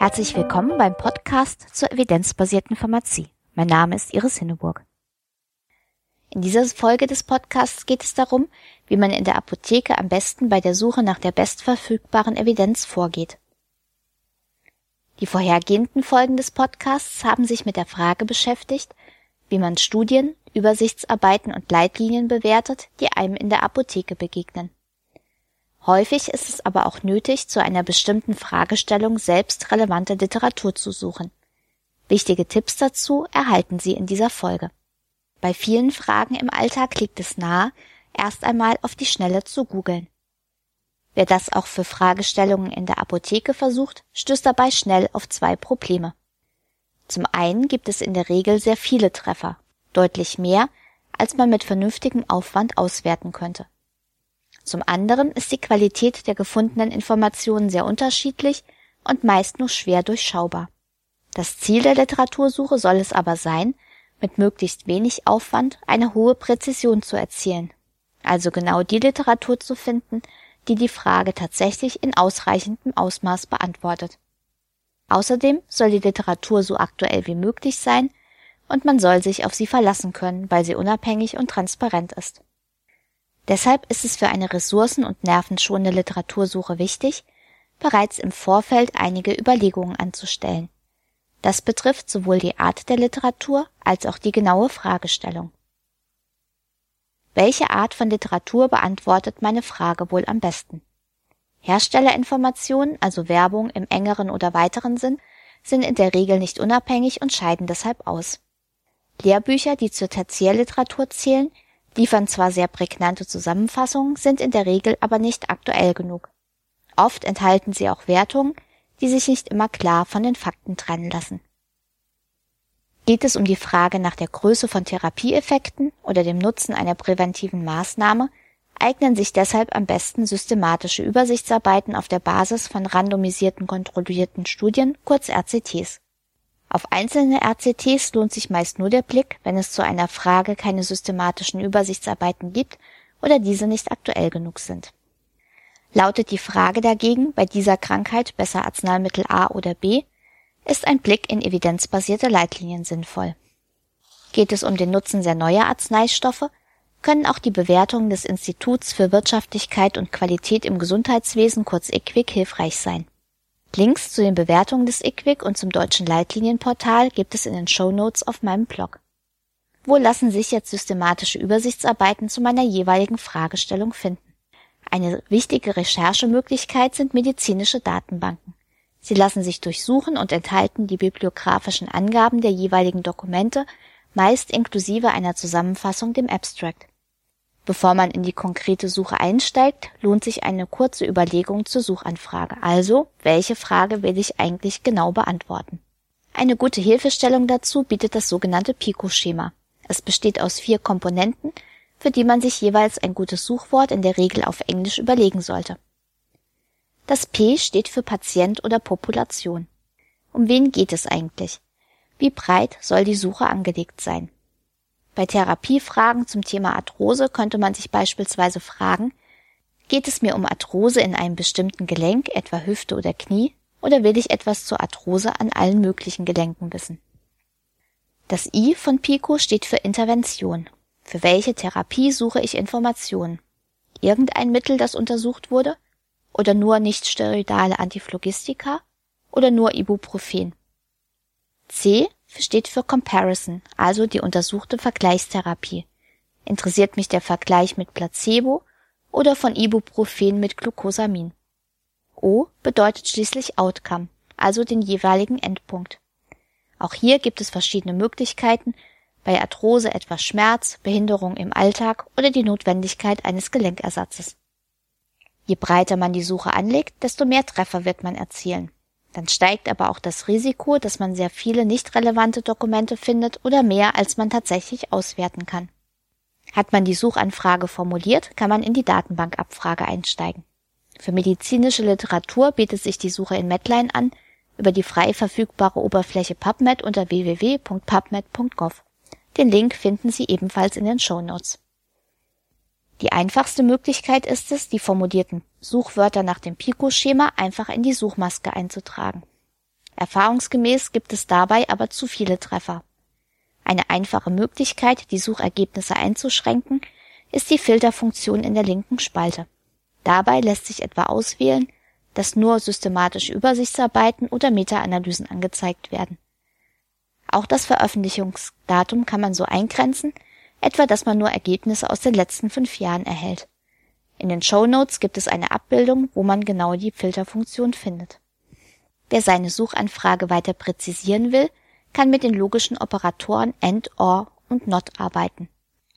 Herzlich willkommen beim Podcast zur evidenzbasierten Pharmazie. Mein Name ist Iris Hinneburg. In dieser Folge des Podcasts geht es darum, wie man in der Apotheke am besten bei der Suche nach der bestverfügbaren Evidenz vorgeht. Die vorhergehenden Folgen des Podcasts haben sich mit der Frage beschäftigt, wie man Studien, Übersichtsarbeiten und Leitlinien bewertet, die einem in der Apotheke begegnen. Häufig ist es aber auch nötig, zu einer bestimmten Fragestellung selbst relevante Literatur zu suchen. Wichtige Tipps dazu erhalten Sie in dieser Folge. Bei vielen Fragen im Alltag liegt es nahe, erst einmal auf die Schnelle zu googeln. Wer das auch für Fragestellungen in der Apotheke versucht, stößt dabei schnell auf zwei Probleme. Zum einen gibt es in der Regel sehr viele Treffer, deutlich mehr, als man mit vernünftigem Aufwand auswerten könnte. Zum anderen ist die Qualität der gefundenen Informationen sehr unterschiedlich und meist nur schwer durchschaubar. Das Ziel der Literatursuche soll es aber sein, mit möglichst wenig Aufwand eine hohe Präzision zu erzielen, also genau die Literatur zu finden, die die Frage tatsächlich in ausreichendem Ausmaß beantwortet. Außerdem soll die Literatur so aktuell wie möglich sein und man soll sich auf sie verlassen können, weil sie unabhängig und transparent ist. Deshalb ist es für eine ressourcen- und nervenschonende Literatursuche wichtig, bereits im Vorfeld einige Überlegungen anzustellen. Das betrifft sowohl die Art der Literatur als auch die genaue Fragestellung. Welche Art von Literatur beantwortet meine Frage wohl am besten? Herstellerinformationen, also Werbung im engeren oder weiteren Sinn, sind in der Regel nicht unabhängig und scheiden deshalb aus. Lehrbücher, die zur Tertiärliteratur zählen, liefern zwar sehr prägnante Zusammenfassungen, sind in der Regel aber nicht aktuell genug. Oft enthalten sie auch Wertungen, die sich nicht immer klar von den Fakten trennen lassen. Geht es um die Frage nach der Größe von Therapieeffekten oder dem Nutzen einer präventiven Maßnahme, eignen sich deshalb am besten systematische Übersichtsarbeiten auf der Basis von randomisierten kontrollierten Studien, kurz RCTs. Auf einzelne RCTs lohnt sich meist nur der Blick, wenn es zu einer Frage keine systematischen Übersichtsarbeiten gibt oder diese nicht aktuell genug sind. Lautet die Frage dagegen bei dieser Krankheit besser Arzneimittel A oder B, ist ein Blick in evidenzbasierte Leitlinien sinnvoll. Geht es um den Nutzen sehr neuer Arzneistoffe, können auch die Bewertungen des Instituts für Wirtschaftlichkeit und Qualität im Gesundheitswesen kurz IQWIC hilfreich sein. Links zu den Bewertungen des IQWIC und zum deutschen Leitlinienportal gibt es in den Show Notes auf meinem Blog. Wo lassen sich jetzt systematische Übersichtsarbeiten zu meiner jeweiligen Fragestellung finden? Eine wichtige Recherchemöglichkeit sind medizinische Datenbanken. Sie lassen sich durchsuchen und enthalten die bibliografischen Angaben der jeweiligen Dokumente, meist inklusive einer Zusammenfassung dem Abstract. Bevor man in die konkrete Suche einsteigt, lohnt sich eine kurze Überlegung zur Suchanfrage. Also, welche Frage will ich eigentlich genau beantworten? Eine gute Hilfestellung dazu bietet das sogenannte Pico-Schema. Es besteht aus vier Komponenten, für die man sich jeweils ein gutes Suchwort in der Regel auf Englisch überlegen sollte. Das P steht für Patient oder Population. Um wen geht es eigentlich? Wie breit soll die Suche angelegt sein? Bei Therapiefragen zum Thema Arthrose könnte man sich beispielsweise fragen, geht es mir um Arthrose in einem bestimmten Gelenk, etwa Hüfte oder Knie, oder will ich etwas zur Arthrose an allen möglichen Gelenken wissen? Das I von PICO steht für Intervention. Für welche Therapie suche ich Informationen? Irgendein Mittel, das untersucht wurde? Oder nur nichtsteroidale Antiphlogistika? Oder nur Ibuprofen? C steht für Comparison, also die untersuchte Vergleichstherapie. Interessiert mich der Vergleich mit Placebo oder von Ibuprofen mit Glucosamin? O bedeutet schließlich Outcome, also den jeweiligen Endpunkt. Auch hier gibt es verschiedene Möglichkeiten, bei Arthrose etwa Schmerz, Behinderung im Alltag oder die Notwendigkeit eines Gelenkersatzes. Je breiter man die Suche anlegt, desto mehr Treffer wird man erzielen. Dann steigt aber auch das Risiko, dass man sehr viele nicht relevante Dokumente findet oder mehr, als man tatsächlich auswerten kann. Hat man die Suchanfrage formuliert, kann man in die Datenbankabfrage einsteigen. Für medizinische Literatur bietet sich die Suche in Medline an, über die frei verfügbare Oberfläche PubMed unter www.pubmed.gov. Den Link finden Sie ebenfalls in den Show Notes. Die einfachste Möglichkeit ist es, die formulierten Suchwörter nach dem Pico-Schema einfach in die Suchmaske einzutragen. Erfahrungsgemäß gibt es dabei aber zu viele Treffer. Eine einfache Möglichkeit, die Suchergebnisse einzuschränken, ist die Filterfunktion in der linken Spalte. Dabei lässt sich etwa auswählen, dass nur systematische Übersichtsarbeiten oder Meta-Analysen angezeigt werden. Auch das Veröffentlichungsdatum kann man so eingrenzen, etwa dass man nur Ergebnisse aus den letzten fünf Jahren erhält. In den Show Notes gibt es eine Abbildung, wo man genau die Filterfunktion findet. Wer seine Suchanfrage weiter präzisieren will, kann mit den logischen Operatoren AND, OR und NOT arbeiten.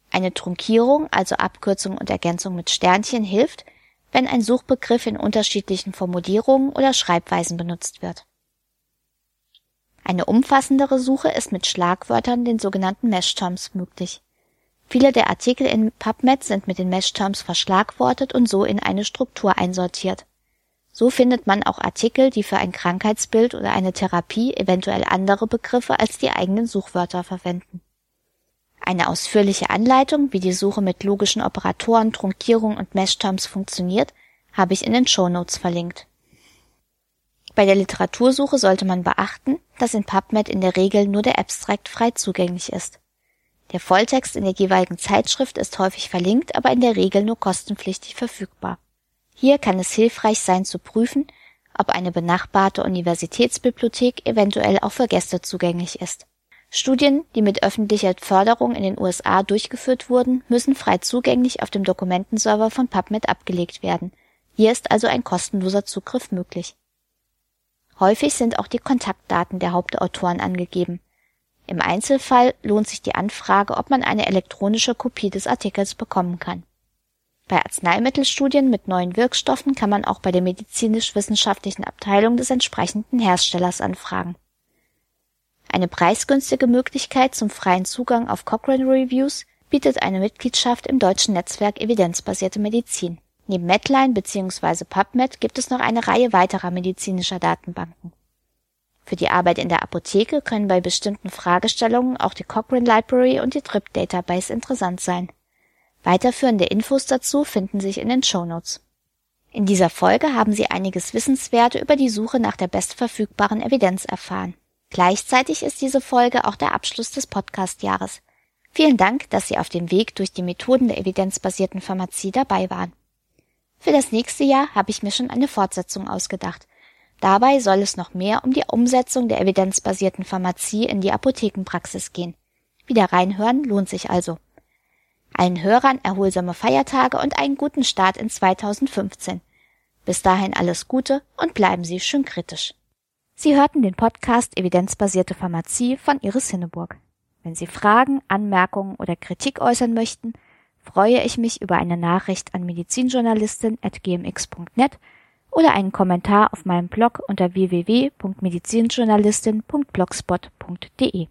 Eine Trunkierung, also Abkürzung und Ergänzung mit Sternchen, hilft, wenn ein Suchbegriff in unterschiedlichen Formulierungen oder Schreibweisen benutzt wird. Eine umfassendere Suche ist mit Schlagwörtern, den sogenannten Mesh-Terms, möglich. Viele der Artikel in PubMed sind mit den Mesh-Terms verschlagwortet und so in eine Struktur einsortiert. So findet man auch Artikel, die für ein Krankheitsbild oder eine Therapie eventuell andere Begriffe als die eigenen Suchwörter verwenden. Eine ausführliche Anleitung, wie die Suche mit logischen Operatoren, Trunkierung und Mesh-Terms funktioniert, habe ich in den Shownotes verlinkt. Bei der Literatursuche sollte man beachten, dass in PubMed in der Regel nur der Abstract frei zugänglich ist. Der Volltext in der jeweiligen Zeitschrift ist häufig verlinkt, aber in der Regel nur kostenpflichtig verfügbar. Hier kann es hilfreich sein zu prüfen, ob eine benachbarte Universitätsbibliothek eventuell auch für Gäste zugänglich ist. Studien, die mit öffentlicher Förderung in den USA durchgeführt wurden, müssen frei zugänglich auf dem Dokumentenserver von PubMed abgelegt werden. Hier ist also ein kostenloser Zugriff möglich. Häufig sind auch die Kontaktdaten der Hauptautoren angegeben. Im Einzelfall lohnt sich die Anfrage, ob man eine elektronische Kopie des Artikels bekommen kann. Bei Arzneimittelstudien mit neuen Wirkstoffen kann man auch bei der medizinisch-wissenschaftlichen Abteilung des entsprechenden Herstellers anfragen eine preisgünstige Möglichkeit zum freien Zugang auf Cochrane Reviews bietet eine Mitgliedschaft im deutschen Netzwerk Evidenzbasierte Medizin. Neben Medline bzw. PubMed gibt es noch eine Reihe weiterer medizinischer Datenbanken. Für die Arbeit in der Apotheke können bei bestimmten Fragestellungen auch die Cochrane Library und die TRIP Database interessant sein. Weiterführende Infos dazu finden sich in den Show Notes. In dieser Folge haben Sie einiges Wissenswerte über die Suche nach der bestverfügbaren Evidenz erfahren. Gleichzeitig ist diese Folge auch der Abschluss des Podcast-Jahres. Vielen Dank, dass Sie auf dem Weg durch die Methoden der evidenzbasierten Pharmazie dabei waren. Für das nächste Jahr habe ich mir schon eine Fortsetzung ausgedacht. Dabei soll es noch mehr um die Umsetzung der evidenzbasierten Pharmazie in die Apothekenpraxis gehen. Wieder reinhören lohnt sich also. Allen Hörern erholsame Feiertage und einen guten Start in 2015. Bis dahin alles Gute und bleiben Sie schön kritisch. Sie hörten den Podcast Evidenzbasierte Pharmazie von Iris Hinneburg. Wenn Sie Fragen, Anmerkungen oder Kritik äußern möchten, freue ich mich über eine Nachricht an medizinjournalistin.gmx.net oder einen Kommentar auf meinem Blog unter www.medizinjournalistin.blogspot.de.